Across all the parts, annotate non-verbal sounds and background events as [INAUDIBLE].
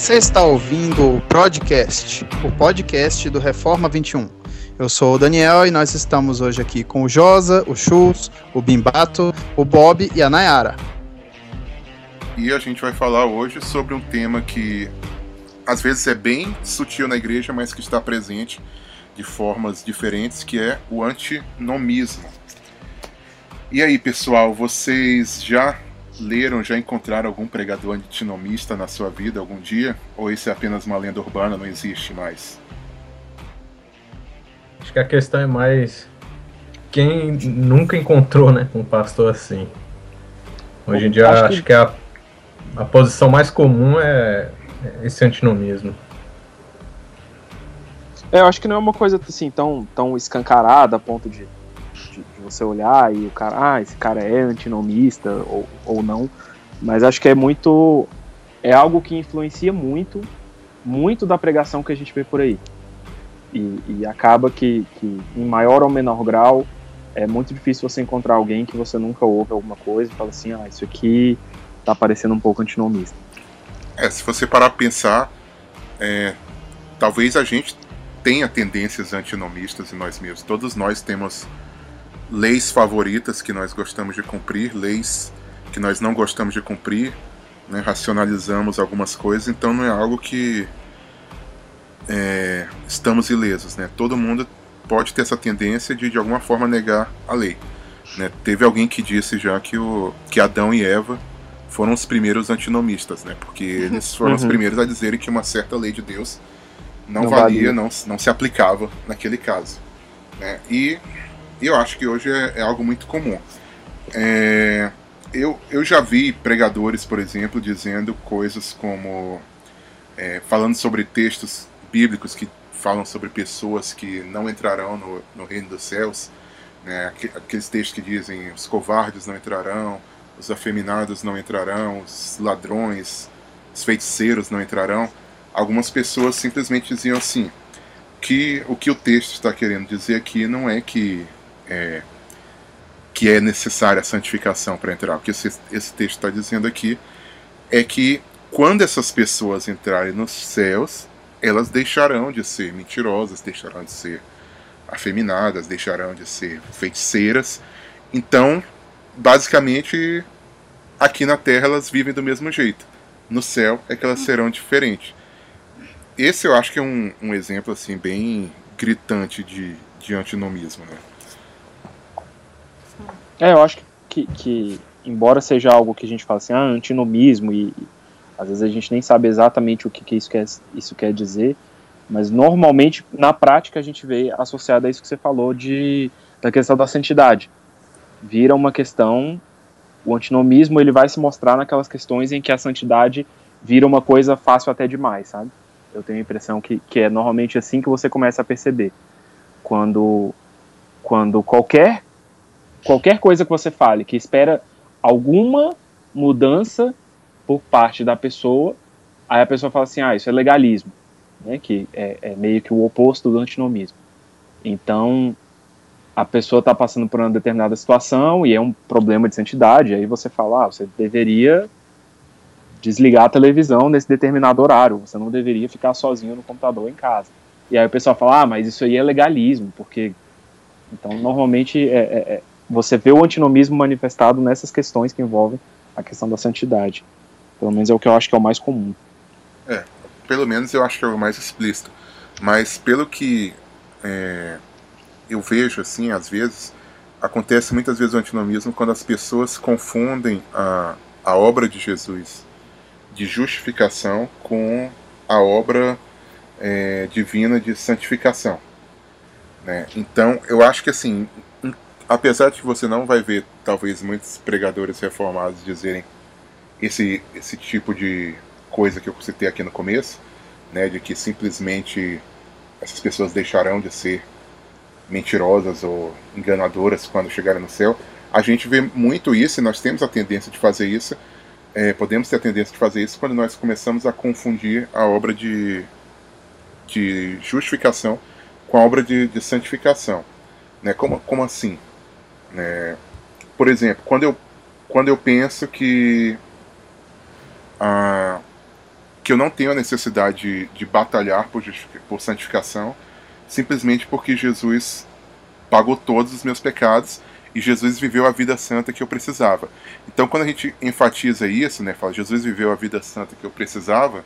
Você está ouvindo o Podcast, o podcast do Reforma 21. Eu sou o Daniel e nós estamos hoje aqui com o Josa, o Chus, o Bimbato, o Bob e a Nayara. E a gente vai falar hoje sobre um tema que às vezes é bem sutil na igreja, mas que está presente de formas diferentes, que é o antinomismo. E aí, pessoal, vocês já leram, já encontraram algum pregador antinomista na sua vida algum dia? Ou isso é apenas uma lenda urbana, não existe mais? Acho que a questão é mais quem nunca encontrou, né, um pastor assim. Hoje em dia acho, acho que, que a, a posição mais comum é esse antinomismo. É, eu acho que não é uma coisa assim tão, tão escancarada a ponto de de, de, você olhar e o cara, ah, esse cara é antinomista ou, ou não, mas acho que é muito, é algo que influencia muito, muito da pregação que a gente vê por aí. E, e acaba que, que, em maior ou menor grau, é muito difícil você encontrar alguém que você nunca ouve alguma coisa e fala assim, ah, isso aqui tá parecendo um pouco antinomista. É, se você parar a pensar, é, talvez a gente tenha tendências antinomistas em nós mesmos. Todos nós temos leis favoritas que nós gostamos de cumprir, leis que nós não gostamos de cumprir, né, racionalizamos algumas coisas, então não é algo que é, estamos ilesos. Né? Todo mundo pode ter essa tendência de de alguma forma negar a lei. Né? Teve alguém que disse já que, o, que Adão e Eva foram os primeiros antinomistas, né? porque eles foram uhum. os primeiros a dizerem que uma certa lei de Deus não, não valia, valia, Não, não se aplicava naquele caso. Né? E e eu acho que hoje é, é algo muito comum. É, eu, eu já vi pregadores, por exemplo, dizendo coisas como. É, falando sobre textos bíblicos que falam sobre pessoas que não entrarão no, no reino dos céus. Né, aqueles textos que dizem os covardes não entrarão, os afeminados não entrarão, os ladrões, os feiticeiros não entrarão. Algumas pessoas simplesmente diziam assim: que o que o texto está querendo dizer aqui não é que é, que é necessária a santificação para entrar. O que esse, esse texto está dizendo aqui é que quando essas pessoas entrarem nos céus, elas deixarão de ser mentirosas, deixarão de ser afeminadas, deixarão de ser feiticeiras. Então, basicamente, aqui na Terra elas vivem do mesmo jeito. No céu é que elas serão diferentes. Esse eu acho que é um, um exemplo assim bem gritante de, de antinomismo. Né? É, eu acho que, que, embora seja algo que a gente fala assim, ah, antinomismo, e, e às vezes a gente nem sabe exatamente o que, que isso, quer, isso quer dizer, mas normalmente, na prática, a gente vê associado a isso que você falou de, da questão da santidade. Vira uma questão, o antinomismo ele vai se mostrar naquelas questões em que a santidade vira uma coisa fácil até demais, sabe? Eu tenho a impressão que, que é normalmente assim que você começa a perceber. Quando, quando qualquer qualquer coisa que você fale que espera alguma mudança por parte da pessoa, aí a pessoa fala assim, ah, isso é legalismo, né, que é, é meio que o oposto do antinomismo. Então, a pessoa está passando por uma determinada situação e é um problema de santidade, aí você fala, ah, você deveria desligar a televisão nesse determinado horário, você não deveria ficar sozinho no computador em casa. E aí o pessoal fala, ah, mas isso aí é legalismo, porque... Então, normalmente, é, é, é você vê o antinomismo manifestado nessas questões que envolvem a questão da santidade. Pelo menos é o que eu acho que é o mais comum. É, pelo menos eu acho que é o mais explícito. Mas pelo que é, eu vejo, assim, às vezes, acontece muitas vezes o antinomismo quando as pessoas confundem a, a obra de Jesus de justificação com a obra é, divina de santificação. Né? Então, eu acho que assim, apesar de que você não vai ver, talvez, muitos pregadores reformados dizerem esse, esse tipo de coisa que eu citei aqui no começo, né, de que simplesmente essas pessoas deixarão de ser mentirosas ou enganadoras quando chegarem no céu. A gente vê muito isso e nós temos a tendência de fazer isso. É, podemos ter a tendência de fazer isso quando nós começamos a confundir a obra de, de justificação com a obra de, de santificação. Né? Como, como assim? É, por exemplo, quando eu, quando eu penso que, a, que eu não tenho a necessidade de, de batalhar por, por santificação, simplesmente porque Jesus pagou todos os meus pecados e Jesus viveu a vida santa que eu precisava. Então, quando a gente enfatiza isso, né, fala Jesus viveu a vida santa que eu precisava,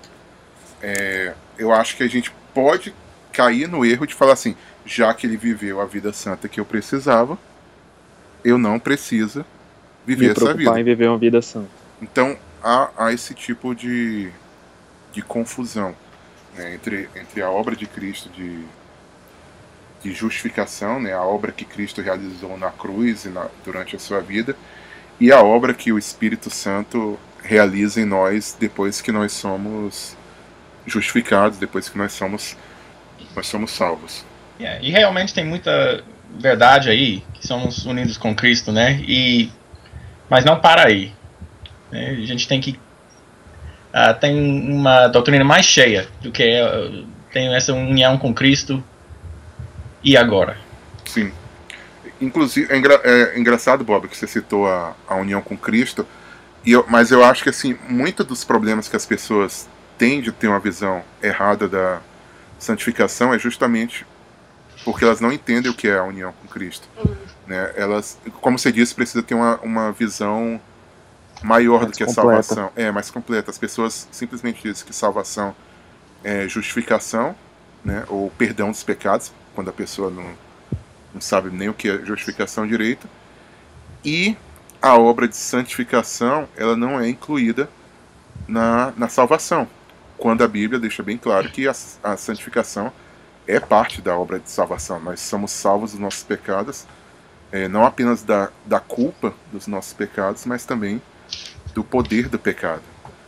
é, eu acho que a gente pode cair no erro de falar assim, já que ele viveu a vida santa que eu precisava, eu não preciso viver Me essa vida. em viver uma vida santa. Então, há, há esse tipo de, de confusão né, entre, entre a obra de Cristo de, de justificação, né, a obra que Cristo realizou na cruz e na, durante a sua vida, e a obra que o Espírito Santo realiza em nós depois que nós somos justificados, depois que nós somos, nós somos salvos. Yeah, e realmente tem muita verdade aí, que somos unidos com Cristo, né? E, mas não para aí. Né? A gente tem que uh, tem uma doutrina mais cheia do que uh, tem essa união com Cristo e agora. Sim. Inclusive, é, engra é engraçado, Bob, que você citou a, a união com Cristo, e eu, mas eu acho que assim, muitos dos problemas que as pessoas têm de ter uma visão errada da santificação é justamente porque elas não entendem o que é a união com Cristo. Uhum. Né? Elas, como você disse, precisa ter uma, uma visão maior mais do que a completa. salvação. É, mais completa. As pessoas simplesmente dizem que salvação é justificação, né, ou perdão dos pecados, quando a pessoa não, não sabe nem o que é justificação direito. E a obra de santificação, ela não é incluída na, na salvação, quando a Bíblia deixa bem claro que a, a santificação é parte da obra de salvação. Nós somos salvos dos nossos pecados, é, não apenas da, da culpa dos nossos pecados, mas também do poder do pecado.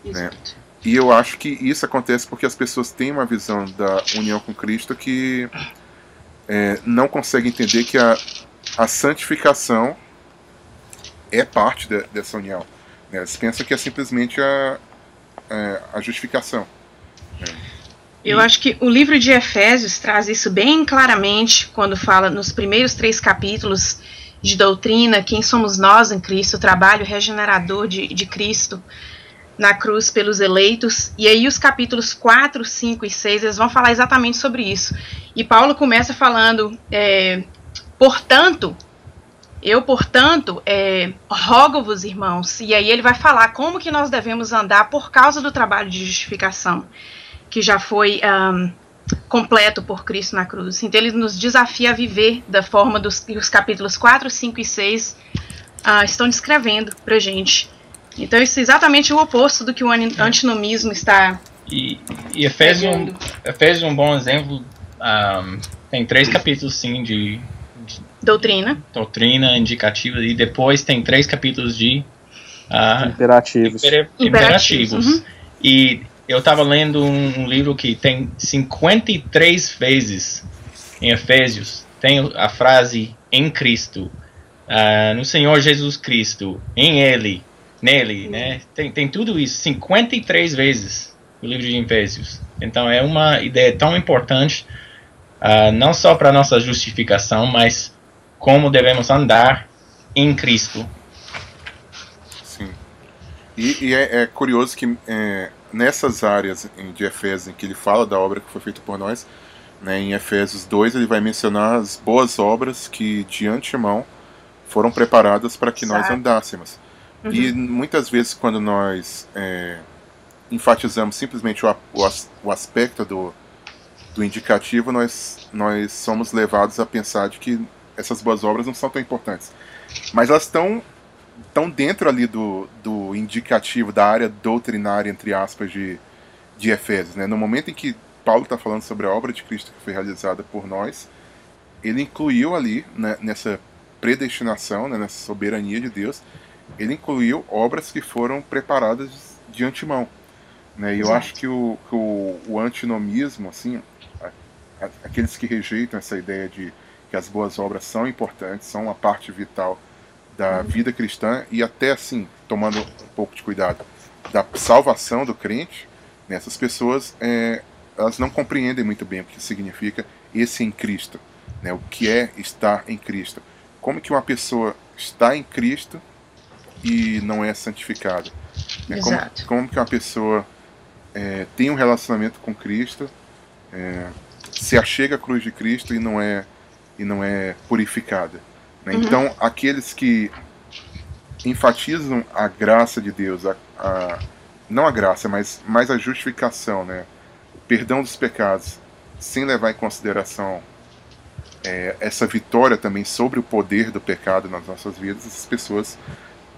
Né? E eu acho que isso acontece porque as pessoas têm uma visão da união com Cristo que é, não consegue entender que a, a santificação é parte de, dessa união. Né? Eles pensam que é simplesmente a, a, é, a justificação. Né? Eu acho que o livro de Efésios traz isso bem claramente quando fala nos primeiros três capítulos de doutrina, quem somos nós em Cristo, o trabalho regenerador de, de Cristo na cruz pelos eleitos. E aí os capítulos 4, 5 e 6, eles vão falar exatamente sobre isso. E Paulo começa falando, é, portanto, eu, portanto, é, rogo-vos, irmãos, e aí ele vai falar como que nós devemos andar por causa do trabalho de justificação, que já foi um, completo por Cristo na cruz. Então ele nos desafia a viver da forma dos que os capítulos 4, 5 e 6 uh, ah, estão descrevendo pra gente. Então isso é exatamente o oposto do que o antinomismo está. E, e Efésios, Efésios é um bom exemplo. Um, tem três capítulos sim de, de, doutrina. Doutrina indicativa e depois tem três capítulos de uh, imperativos. Imper, imperativos. Uhum. E eu estava lendo um, um, livro que tem 53 vezes em Efésios tem a frase em Cristo, uh, no Senhor Jesus Cristo, em Ele, nele, né? Tem, tem tudo isso 53 vezes no livro de Efésios. Então é uma ideia tão importante, uh, não só para nossa justificação, mas como devemos andar em Cristo. Sim. E, e é, é, curioso que é, nessas áreas de Efésios em que ele fala da obra que foi feita por nós, né, em Efésios 2 ele vai mencionar as boas obras que de antemão foram preparadas para que Exato. nós andássemos. Uhum. E muitas vezes quando nós é, enfatizamos simplesmente o, o, o aspecto do, do indicativo, nós, nós somos levados a pensar de que essas boas obras não são tão importantes. Mas elas estão estão dentro ali do, do indicativo da área doutrinária, entre aspas, de, de Efésios. Né? No momento em que Paulo está falando sobre a obra de Cristo que foi realizada por nós, ele incluiu ali, né, nessa predestinação, né, nessa soberania de Deus, ele incluiu obras que foram preparadas de antemão. Né? E eu acho que o, que o, o antinomismo, assim, a, a, aqueles que rejeitam essa ideia de que as boas obras são importantes, são uma parte vital da vida cristã e até assim, tomando um pouco de cuidado, da salvação do crente, né, essas pessoas é, elas não compreendem muito bem o que significa esse em Cristo, né, o que é estar em Cristo. Como que uma pessoa está em Cristo e não é santificada? Né, como, como que uma pessoa é, tem um relacionamento com Cristo, é, se achega à cruz de Cristo e não é e não é purificada. Né? Uhum. Então, aqueles que enfatizam a graça de Deus, a, a, não a graça, mas mais a justificação, né? o perdão dos pecados, sem levar em consideração é, essa vitória também sobre o poder do pecado nas nossas vidas, essas pessoas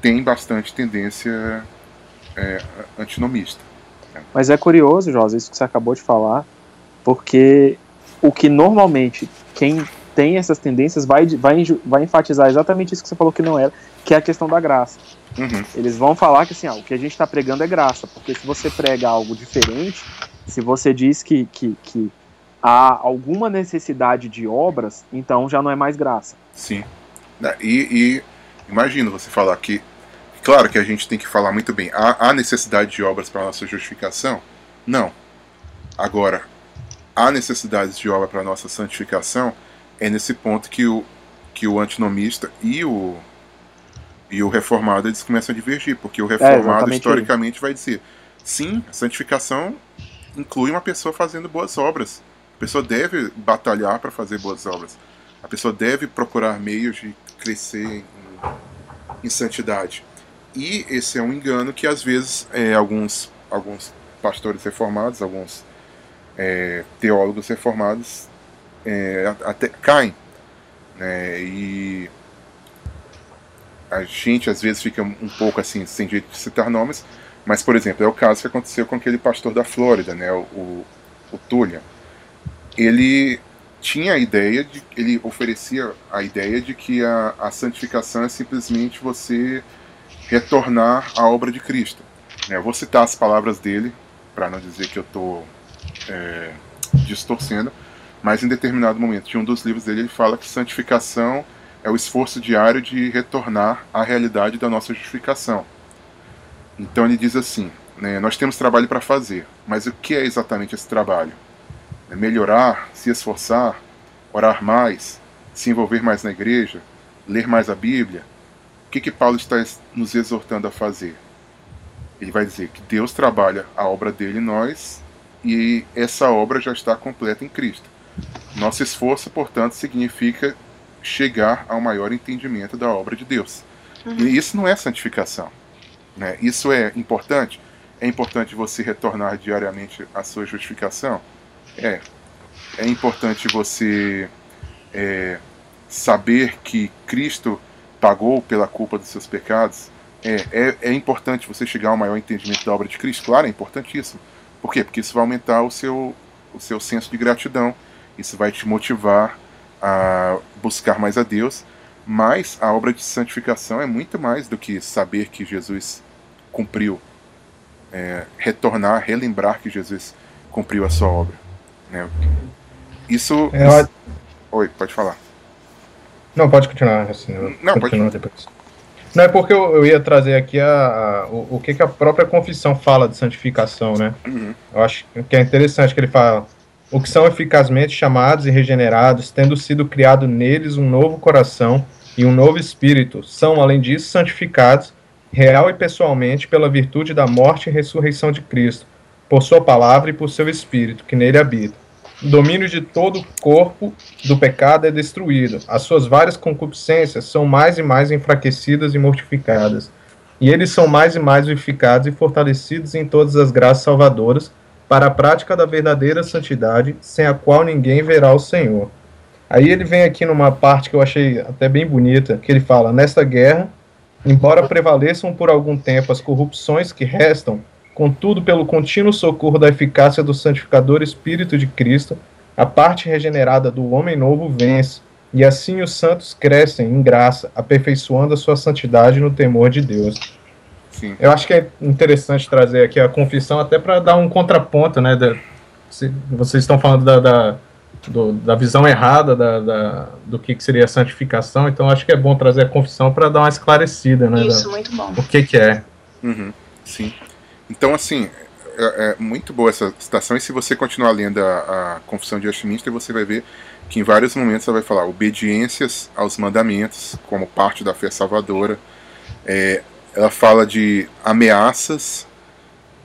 têm bastante tendência é, antinomista. Né? Mas é curioso, Josa, isso que você acabou de falar, porque o que normalmente quem tem essas tendências vai, vai, vai enfatizar exatamente isso que você falou que não era, que é a questão da graça. Uhum. Eles vão falar que assim, ah, o que a gente está pregando é graça, porque se você prega algo diferente, se você diz que, que, que há alguma necessidade de obras, então já não é mais graça. Sim. Né, e, e imagina você falar que, claro que a gente tem que falar muito bem, há, há necessidade de obras para nossa justificação? Não. Agora, há necessidade de obra para nossa santificação? É nesse ponto que o, que o antinomista e o, e o reformado eles começam a divergir, porque o é, reformado é, historicamente vai dizer: sim, a santificação inclui uma pessoa fazendo boas obras. A pessoa deve batalhar para fazer boas obras. A pessoa deve procurar meios de crescer em, em santidade. E esse é um engano que às vezes é, alguns, alguns pastores reformados, alguns é, teólogos reformados é, até caem. Né, e a gente às vezes fica um pouco assim, sem jeito de citar nomes, mas por exemplo, é o caso que aconteceu com aquele pastor da Flórida, né, o, o, o. Ele tinha a ideia de, ele oferecia a ideia de que a, a santificação é simplesmente você retornar à obra de Cristo. Né, eu vou citar as palavras dele, para não dizer que eu estou é, distorcendo, mas em determinado momento de um dos livros dele, ele fala que santificação é o esforço diário de retornar à realidade da nossa justificação. Então ele diz assim: né, nós temos trabalho para fazer, mas o que é exatamente esse trabalho? É melhorar, se esforçar, orar mais, se envolver mais na igreja, ler mais a Bíblia? O que, que Paulo está nos exortando a fazer? Ele vai dizer que Deus trabalha a obra dele em nós e essa obra já está completa em Cristo. Nosso esforço, portanto, significa chegar ao maior entendimento da obra de Deus. Uhum. E isso não é santificação. Né? Isso é importante? É importante você retornar diariamente à sua justificação? É. É importante você é, saber que Cristo pagou pela culpa dos seus pecados? É, é, é importante você chegar ao maior entendimento da obra de Cristo? Claro, é importantíssimo. Por quê? Porque isso vai aumentar o seu, o seu senso de gratidão isso vai te motivar a buscar mais a Deus. Mas a obra de santificação é muito mais do que saber que Jesus cumpriu, é, retornar, relembrar que Jesus cumpriu a sua obra. Né? Isso, é. Oi, pode falar. Não, pode continuar. Assim, Não, pode. Depois. Não, é porque eu, eu ia trazer aqui a, a o, o, que, que a própria confissão fala de santificação, né? Uhum. Eu acho que é interessante que ele fala o que são eficazmente chamados e regenerados, tendo sido criado neles um novo coração e um novo espírito, são, além disso, santificados, real e pessoalmente, pela virtude da morte e ressurreição de Cristo, por sua palavra e por seu espírito, que nele habita. O domínio de todo o corpo do pecado é destruído, as suas várias concupiscências são mais e mais enfraquecidas e mortificadas, e eles são mais e mais vivificados e fortalecidos em todas as graças salvadoras, para a prática da verdadeira santidade, sem a qual ninguém verá o Senhor. Aí ele vem aqui numa parte que eu achei até bem bonita, que ele fala: Nesta guerra, embora prevaleçam por algum tempo as corrupções que restam, contudo, pelo contínuo socorro da eficácia do santificador Espírito de Cristo, a parte regenerada do homem novo vence, e assim os santos crescem em graça, aperfeiçoando a sua santidade no temor de Deus. Sim. Eu acho que é interessante trazer aqui a confissão até para dar um contraponto, né? Da, se, vocês estão falando da, da, do, da visão errada da, da, do que, que seria a santificação, então acho que é bom trazer a confissão para dar uma esclarecida, né? Isso, muito bom. O que, que é. Uhum, sim. Então, assim, é, é, muito boa essa citação, e se você continuar lendo a, a Confissão de Westminster, você vai ver que em vários momentos ela vai falar obediências aos mandamentos como parte da fé salvadora, é, ela fala de ameaças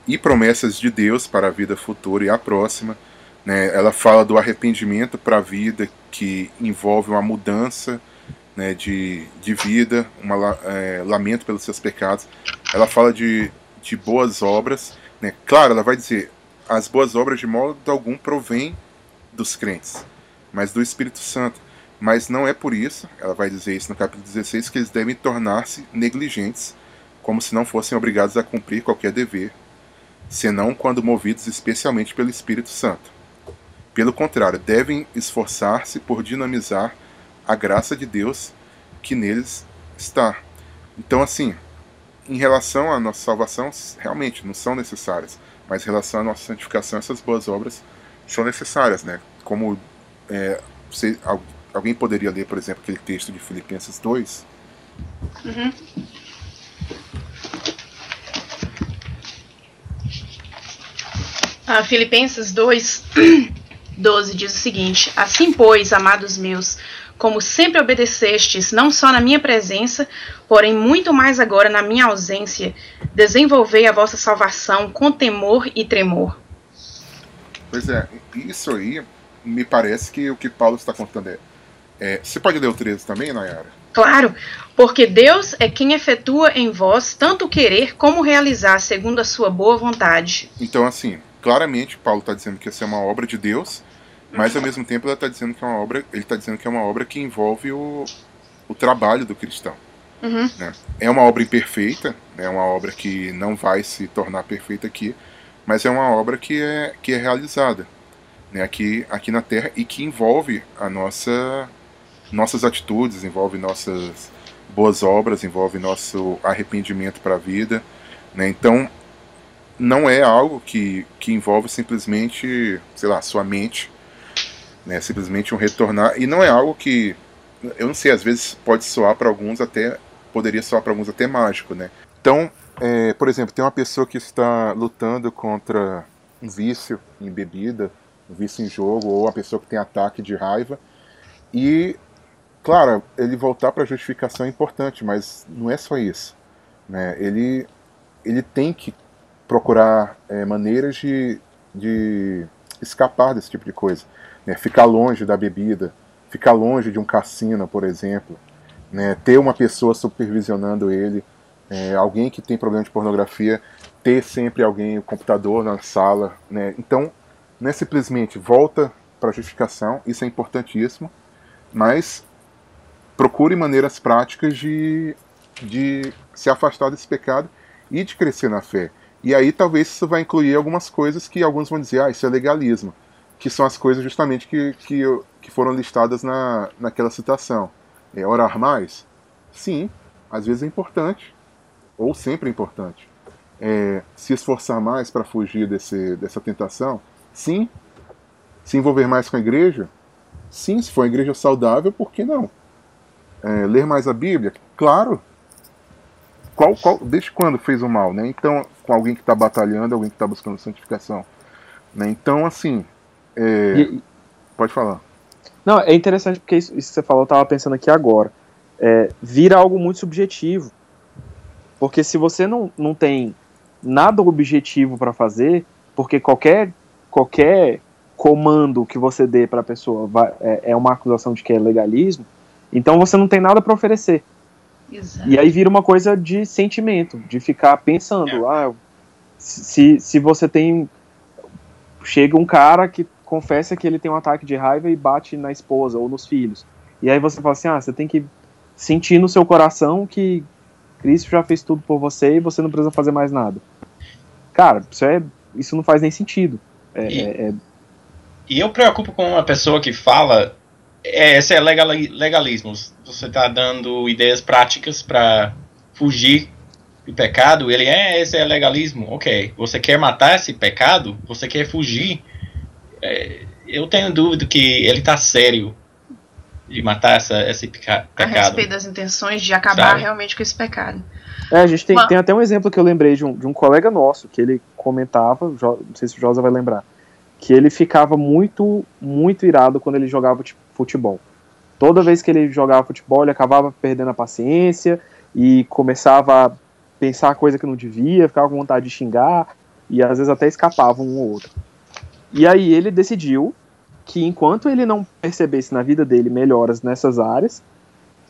e promessas de Deus para a vida futura e a próxima. Né? Ela fala do arrependimento para a vida, que envolve uma mudança né, de, de vida, um é, lamento pelos seus pecados. Ela fala de, de boas obras. Né? Claro, ela vai dizer: as boas obras de modo algum provêm dos crentes, mas do Espírito Santo. Mas não é por isso, ela vai dizer isso no capítulo 16, que eles devem tornar-se negligentes, como se não fossem obrigados a cumprir qualquer dever, senão quando movidos especialmente pelo Espírito Santo. Pelo contrário, devem esforçar-se por dinamizar a graça de Deus que neles está. Então, assim, em relação à nossa salvação, realmente não são necessárias, mas em relação à nossa santificação, essas boas obras são necessárias, né? Como é, você, alguém poderia ler, por exemplo, aquele texto de Filipenses 2? Uhum. Ah, Filipenses 2, 12 [CLEARS THROAT] diz o seguinte: Assim, pois, amados meus, como sempre obedecestes, não só na minha presença, porém muito mais agora na minha ausência, desenvolvei a vossa salvação com temor e tremor. Pois é, isso aí me parece que o que Paulo está contando é. é você pode ler o 13 também, Nayara? Claro, porque Deus é quem efetua em vós tanto querer como realizar segundo a sua boa vontade. Então, assim, claramente Paulo está dizendo que essa é uma obra de Deus, mas ao mesmo tempo ele está dizendo que é uma obra, ele está dizendo que é uma obra que envolve o, o trabalho do cristão. Uhum. Né? É uma obra imperfeita, é uma obra que não vai se tornar perfeita aqui, mas é uma obra que é, que é realizada né, aqui, aqui na Terra e que envolve a nossa nossas atitudes, envolve nossas boas obras, envolve nosso arrependimento para a vida. Né? Então, não é algo que, que envolve simplesmente, sei lá, sua mente, né? simplesmente um retornar, e não é algo que, eu não sei, às vezes pode soar para alguns até, poderia soar para alguns até mágico, né? Então, é, por exemplo, tem uma pessoa que está lutando contra um vício em bebida, um vício em jogo, ou uma pessoa que tem ataque de raiva, e, claro, ele voltar para a justificação é importante, mas não é só isso. Né? Ele, ele tem que procurar é, maneiras de, de escapar desse tipo de coisa. Né? Ficar longe da bebida, ficar longe de um cassino, por exemplo. Né? Ter uma pessoa supervisionando ele, é, alguém que tem problema de pornografia, ter sempre alguém, o computador na sala. Né? Então, não é simplesmente volta para a justificação, isso é importantíssimo, mas procure maneiras práticas de, de se afastar desse pecado e de crescer na fé. E aí talvez isso vai incluir algumas coisas que alguns vão dizer, ah, isso é legalismo, que são as coisas justamente que, que, que foram listadas na, naquela citação. É orar mais? Sim, às vezes é importante, ou sempre é importante. É, se esforçar mais para fugir desse, dessa tentação? Sim. Se envolver mais com a igreja? Sim, se for uma igreja saudável, por que não? É, ler mais a Bíblia? Claro, qual, qual, desde quando fez o mal, né? Então, com alguém que está batalhando, alguém que está buscando santificação. Né? Então, assim, é... e, pode falar. Não, é interessante porque isso, isso que você falou, eu estava pensando aqui agora. É, vira algo muito subjetivo. Porque se você não, não tem nada objetivo para fazer, porque qualquer, qualquer comando que você dê para a pessoa vai, é, é uma acusação de que é legalismo, então você não tem nada para oferecer. Exato. E aí vira uma coisa de sentimento, de ficar pensando, é. ah, se, se você tem. Chega um cara que confessa que ele tem um ataque de raiva e bate na esposa ou nos filhos. E aí você fala assim, ah, você tem que sentir no seu coração que Cristo já fez tudo por você e você não precisa fazer mais nada. Cara, isso, é, isso não faz nem sentido. É, e, é, é... e eu preocupo com uma pessoa que fala é, esse é legal, legalismo. Você está dando ideias práticas para fugir do pecado. Ele é, esse é legalismo. Ok. Você quer matar esse pecado? Você quer fugir? É, eu tenho dúvida que ele está sério de matar essa, esse peca pecado. A respeito das intenções de acabar Sabe? realmente com esse pecado. É, a gente tem, tem até um exemplo que eu lembrei de um, de um colega nosso, que ele comentava, não sei se o Josa vai lembrar, que ele ficava muito, muito irado quando ele jogava futebol. Toda vez que ele jogava futebol, ele acabava perdendo a paciência e começava a pensar coisa que não devia, ficava com vontade de xingar. e às vezes até escapavam um ou outro. E aí ele decidiu que enquanto ele não percebesse na vida dele melhoras nessas áreas,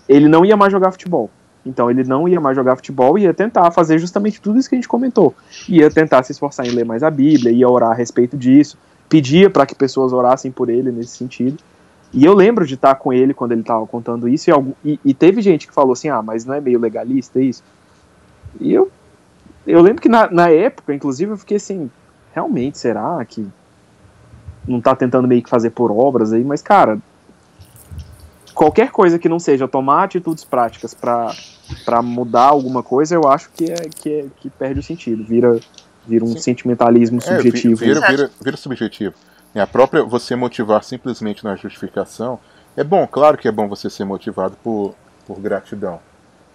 ele não ia mais jogar futebol. Então ele não ia mais jogar futebol e ia tentar fazer justamente tudo isso que a gente comentou. Ia tentar se esforçar em ler mais a Bíblia, ia orar a respeito disso, pedia para que pessoas orassem por ele nesse sentido. E eu lembro de estar com ele quando ele estava contando isso, e, e, e, teve gente que falou assim: ah, mas não é meio legalista isso? E eu, eu lembro que na, na época, inclusive, eu fiquei assim: realmente, será que não está tentando meio que fazer por obras aí? Mas, cara, qualquer coisa que não seja tomar atitudes práticas para mudar alguma coisa, eu acho que, é, que, é, que perde o sentido, vira, vira um Sim. sentimentalismo é, subjetivo. Vira, vira, vira subjetivo. E a própria você motivar simplesmente na justificação é bom, claro que é bom você ser motivado por, por gratidão,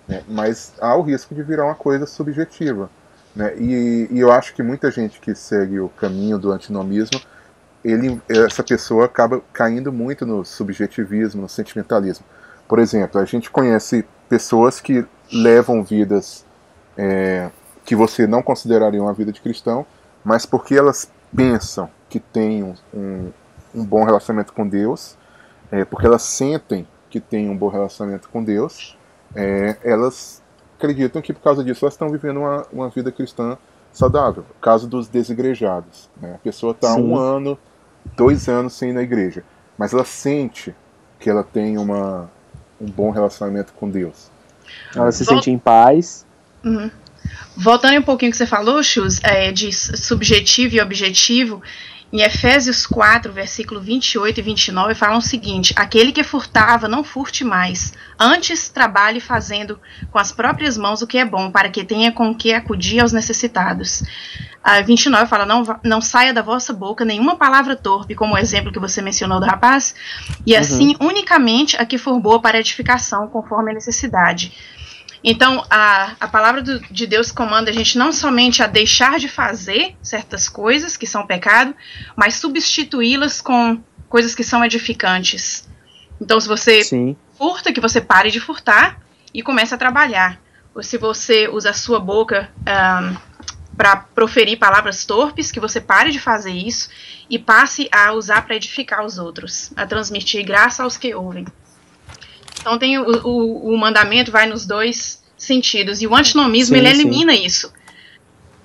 né? mas há o risco de virar uma coisa subjetiva. Né? E, e eu acho que muita gente que segue o caminho do antinomismo ele, essa pessoa acaba caindo muito no subjetivismo, no sentimentalismo. Por exemplo, a gente conhece pessoas que levam vidas é, que você não consideraria uma vida de cristão, mas porque elas pensam que têm um, um, um bom relacionamento com Deus, é, porque elas sentem que têm um bom relacionamento com Deus, é, elas acreditam que por causa disso elas estão vivendo uma, uma vida cristã saudável. O caso dos desigrejados. Né? A pessoa está um ano dois anos sem ir na igreja, mas ela sente que ela tem uma, um bom relacionamento com Deus. Ela se sente em paz. Uhum. Voltando um pouquinho que você falou, Chus, é, de subjetivo e objetivo, em Efésios 4, versículo 28 e 29, falam o seguinte: Aquele que furtava, não furte mais. Antes, trabalhe fazendo com as próprias mãos o que é bom, para que tenha com que acudir aos necessitados. A 29 fala: não, não saia da vossa boca nenhuma palavra torpe, como o exemplo que você mencionou do rapaz, e uhum. assim unicamente a que for boa para edificação, conforme a necessidade então, a, a palavra do, de Deus comanda a gente não somente a deixar de fazer certas coisas que são pecado, mas substituí-las com coisas que são edificantes. Então, se você Sim. furta, que você pare de furtar e comece a trabalhar. Ou se você usa a sua boca um, para proferir palavras torpes, que você pare de fazer isso e passe a usar para edificar os outros, a transmitir graça aos que ouvem. Então tem o, o, o mandamento vai nos dois sentidos. E o antinomismo, sim, ele elimina sim. isso.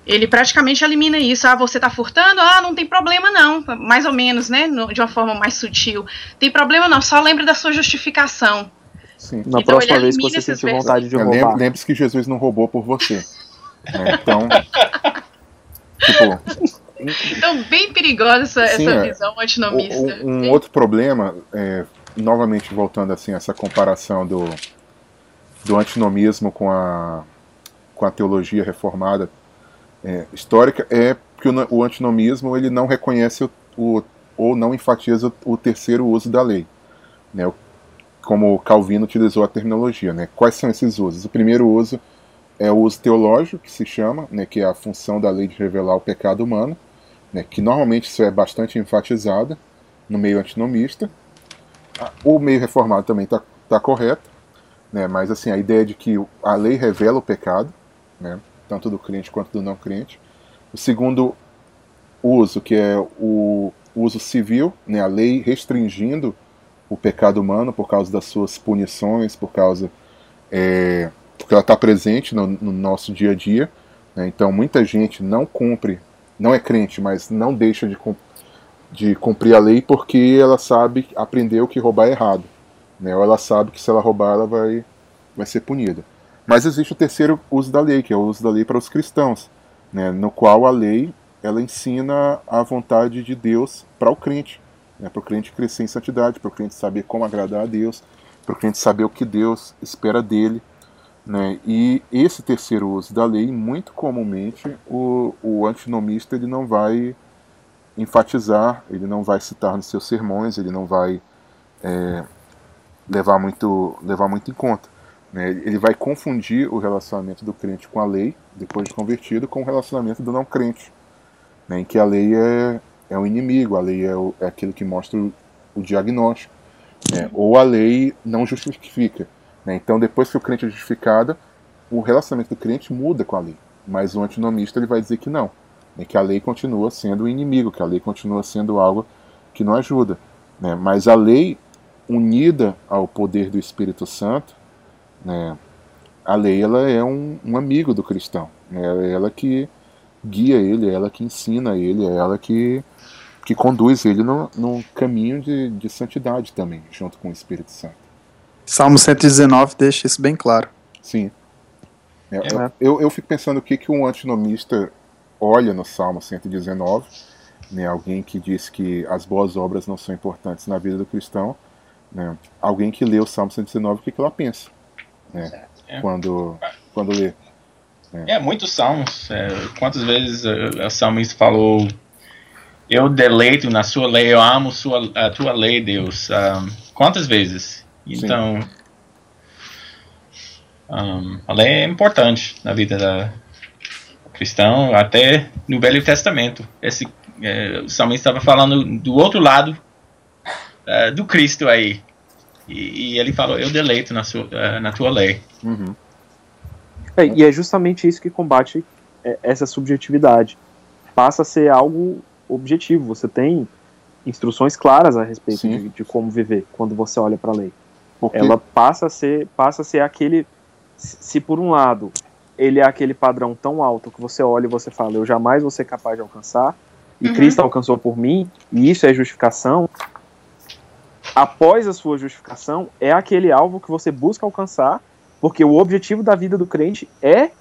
Ele praticamente elimina isso. Ah, você está furtando? Ah, não tem problema não. Mais ou menos, né? No, de uma forma mais sutil. Tem problema não, só lembre da sua justificação. Sim. Na então, próxima vez que você sentir vontade de roubar. Lembre-se que Jesus não roubou por você. é, então. tipo. [LAUGHS] Então, bem perigosa essa, sim, essa é. visão antinomista. Um, um outro problema, é, novamente voltando assim essa comparação do, do antinomismo com a, com a teologia reformada é, histórica é que o, o, antinomismo ele não reconhece o, o ou não enfatiza o, o, terceiro uso da lei, né, como Calvino utilizou a terminologia. Né. Quais são esses usos? O primeiro uso é o uso teológico, que se chama, né, que é a função da lei de revelar o pecado humano, né, que normalmente isso é bastante enfatizado no meio antinomista, o meio reformado também está tá correto, né? mas assim, a ideia de que a lei revela o pecado, né? tanto do crente quanto do não crente. O segundo uso, que é o uso civil, né? a lei restringindo o pecado humano por causa das suas punições, por causa. É, porque ela está presente no, no, nosso dia a dia. Né? Então muita gente não cumpre, não é crente, mas não deixa de, de cumprir a lei porque ela sabe, aprendeu que roubar é errado. Né? Ou ela sabe que se ela roubar ela vai, vai ser punida. Mas existe o terceiro uso da lei, que é o uso da lei para os cristãos, né? no qual a lei ela ensina a vontade de Deus para o crente, né? para o crente crescer em santidade, para o crente saber como agradar a Deus, para o crente saber o que Deus espera dele. Né? E esse terceiro uso da lei, muito comumente, o, o antinomista ele não vai enfatizar, ele não vai citar nos seus sermões, ele não vai é, levar, muito, levar muito em conta. Né? Ele vai confundir o relacionamento do crente com a lei, depois de convertido, com o relacionamento do não crente, né? em que a lei é, é o inimigo, a lei é, o, é aquilo que mostra o, o diagnóstico, né? ou a lei não justifica. Né? Então, depois que o crente é justificado, o relacionamento do crente muda com a lei, mas o antinomista ele vai dizer que não né, que a lei continua sendo o inimigo, que a lei continua sendo algo que não ajuda. Né? Mas a lei unida ao poder do Espírito Santo, né, a lei ela é um, um amigo do cristão. Né? É ela que guia ele, é ela que ensina ele, é ela que, que conduz ele no, no caminho de, de santidade também, junto com o Espírito Santo. Salmo 119 deixa isso bem claro. Sim. É, é. Eu, eu fico pensando o que, que um antinomista olha no Salmo 119, né, alguém que diz que as boas obras não são importantes na vida do cristão, né, alguém que lê o Salmo 119, o que, que ela pensa né, é. quando, quando lê. É, é muitos salmos. É, quantas vezes o salmista falou: Eu deleito na sua lei, eu amo sua, a tua lei, Deus. Um, quantas vezes? Então, um, a lei é importante na vida da cristão, até no Velho Testamento. Esse é, o salmista estava falando do outro lado uh, do Cristo aí. E, e, ele falou: Eu deleito na, sua, uh, na tua lei. Uhum. É, e é justamente isso que combate é, essa subjetividade. Passa a ser algo objetivo. Você tem instruções claras a respeito de, de, como viver quando você olha para a lei. Ela passa a ser, passa a ser aquele. Se por um lado ele é aquele padrão tão alto que você olha e você fala, eu jamais vou ser capaz de alcançar, e uhum. Cristo alcançou por mim, e isso é justificação. Após a sua justificação, é aquele alvo que você busca alcançar porque o objetivo da vida do crente é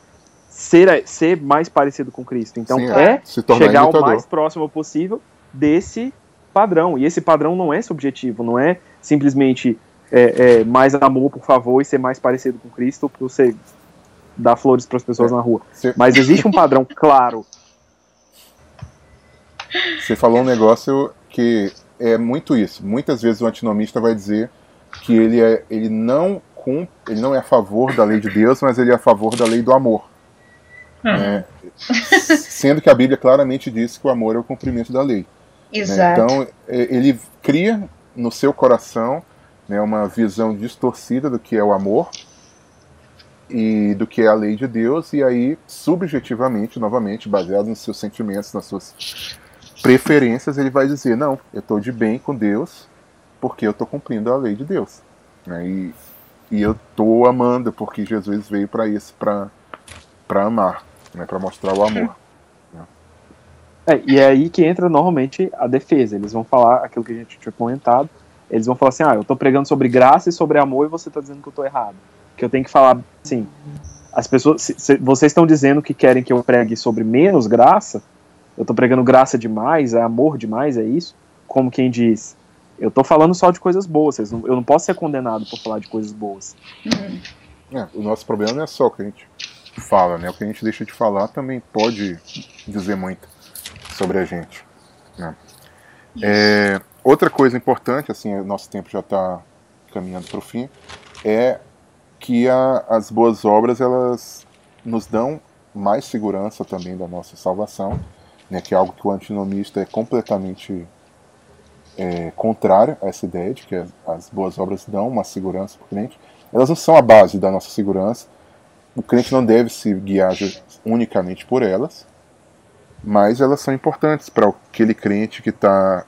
ser, ser mais parecido com Cristo. Então Sim, é, é chegar o mais próximo possível desse padrão. E esse padrão não é subjetivo, não é simplesmente é, é, mais amor, por favor, e ser mais parecido com Cristo para você dar flores para as pessoas é. na rua. Mas existe um padrão [LAUGHS] claro. Você falou um negócio que é muito isso. Muitas vezes o antinomista vai dizer que ele, é, ele não ele não é a favor da lei de Deus, mas ele é a favor da lei do amor. Né? Sendo que a Bíblia claramente diz que o amor é o cumprimento da lei. Né? Exato. Né? Então, ele cria no seu coração né, uma visão distorcida do que é o amor e do que é a lei de Deus, e aí, subjetivamente, novamente, baseado nos seus sentimentos, nas suas preferências, ele vai dizer: Não, eu estou de bem com Deus porque eu estou cumprindo a lei de Deus. Né? E e eu tô amando porque Jesus veio para isso, para amar, né, para mostrar o amor. É, e é aí que entra normalmente a defesa. Eles vão falar aquilo que a gente tinha comentado. Eles vão falar assim: ah, eu tô pregando sobre graça e sobre amor e você tá dizendo que eu tô errado. Que eu tenho que falar assim. As pessoas, se, se vocês estão dizendo que querem que eu pregue sobre menos graça, eu tô pregando graça demais, é amor demais, é isso? Como quem diz, eu tô falando só de coisas boas, eu não posso ser condenado por falar de coisas boas. É, o nosso problema não é só o que a gente fala, né? O que a gente deixa de falar também pode dizer muito sobre a gente. Né? É, outra coisa importante, assim, nosso tempo já está caminhando para o fim, é que a, as boas obras elas nos dão mais segurança também da nossa salvação, né? Que é algo que o antinomista é completamente é, contrária a essa ideia de que as boas obras dão uma segurança para o crente. Elas não são a base da nossa segurança. O crente não deve se guiar unicamente por elas, mas elas são importantes para aquele crente que está,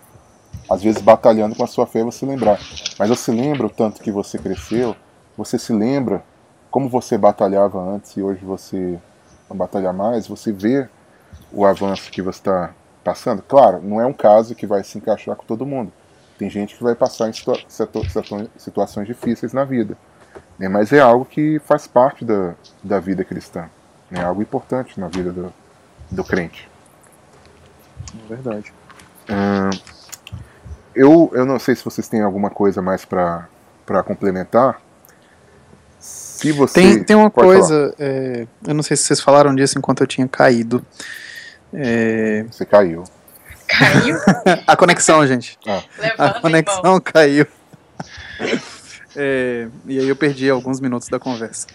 às vezes, batalhando com a sua fé, você lembrar. Mas você lembra o tanto que você cresceu? Você se lembra como você batalhava antes e hoje você não batalha mais? Você vê o avanço que você está passando. Claro, não é um caso que vai se encaixar com todo mundo. Tem gente que vai passar em situa situações difíceis na vida. Né? Mas é algo que faz parte da, da vida cristã. É algo importante na vida do, do crente. É verdade. Hum, eu, eu não sei se vocês têm alguma coisa mais para complementar. Se você tem, tem uma coisa, é, eu não sei se vocês falaram disso enquanto eu tinha caído. É... Você caiu. Caiu? [LAUGHS] a conexão, gente. Ah. a conexão caiu. [LAUGHS] É, e aí eu perdi alguns minutos da conversa.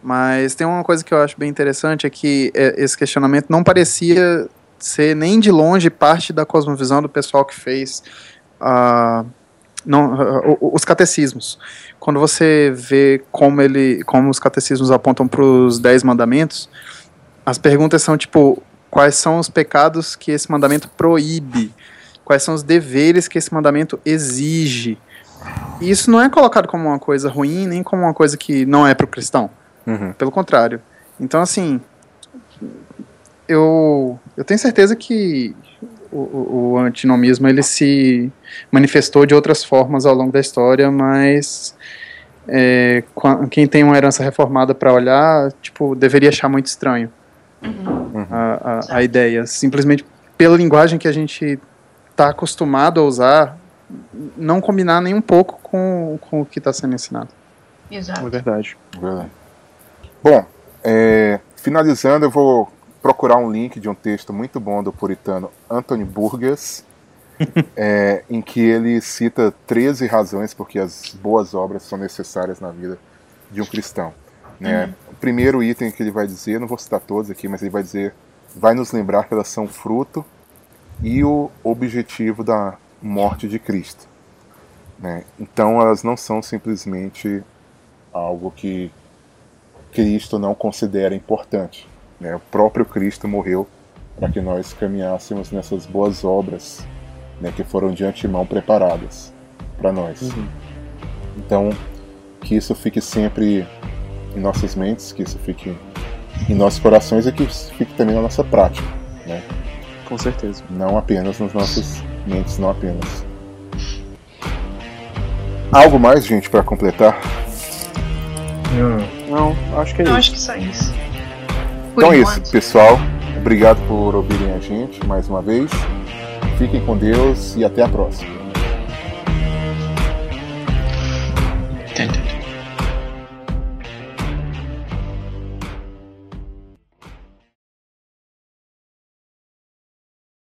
Mas tem uma coisa que eu acho bem interessante, é que é, esse questionamento não parecia ser nem de longe parte da cosmovisão do pessoal que fez uh, não, uh, os catecismos. Quando você vê como, ele, como os catecismos apontam para os dez mandamentos, as perguntas são tipo, quais são os pecados que esse mandamento proíbe, quais são os deveres que esse mandamento exige. E isso não é colocado como uma coisa ruim, nem como uma coisa que não é para o cristão. Uhum. Pelo contrário. Então, assim, eu, eu tenho certeza que o, o, antinomismo ele se manifestou de outras formas ao longo da história, mas é, quem tem uma herança reformada para olhar, tipo, deveria achar muito estranho Uhum. a, a, a ideia. Simplesmente pela linguagem que a gente está acostumado a usar, não combinar nem um pouco com, com o que está sendo ensinado. É Exato. verdade. Verdade. Bom, é, finalizando, eu vou procurar um link de um texto muito bom do puritano Anthony Burgess, [LAUGHS] é, em que ele cita 13 razões porque as boas obras são necessárias na vida de um cristão. Né? O primeiro item que ele vai dizer, não vou citar todos aqui, mas ele vai dizer, vai nos lembrar que elas são fruto e o objetivo da morte de Cristo. Né? Então elas não são simplesmente algo que Cristo não considera importante. Né? O próprio Cristo morreu para que nós caminhássemos nessas boas obras né, que foram de antemão preparadas para nós. Então, que isso fique sempre em nossas mentes, que isso fique em nossos corações e que isso fique também na nossa prática, né? Com certeza. não apenas nas nossas mentes, não apenas. Algo mais, gente, para completar? Não, Não, acho que é Eu isso. acho que só isso. Então é isso, pessoal. Obrigado por ouvirem a gente mais uma vez. Fiquem com Deus e até a próxima.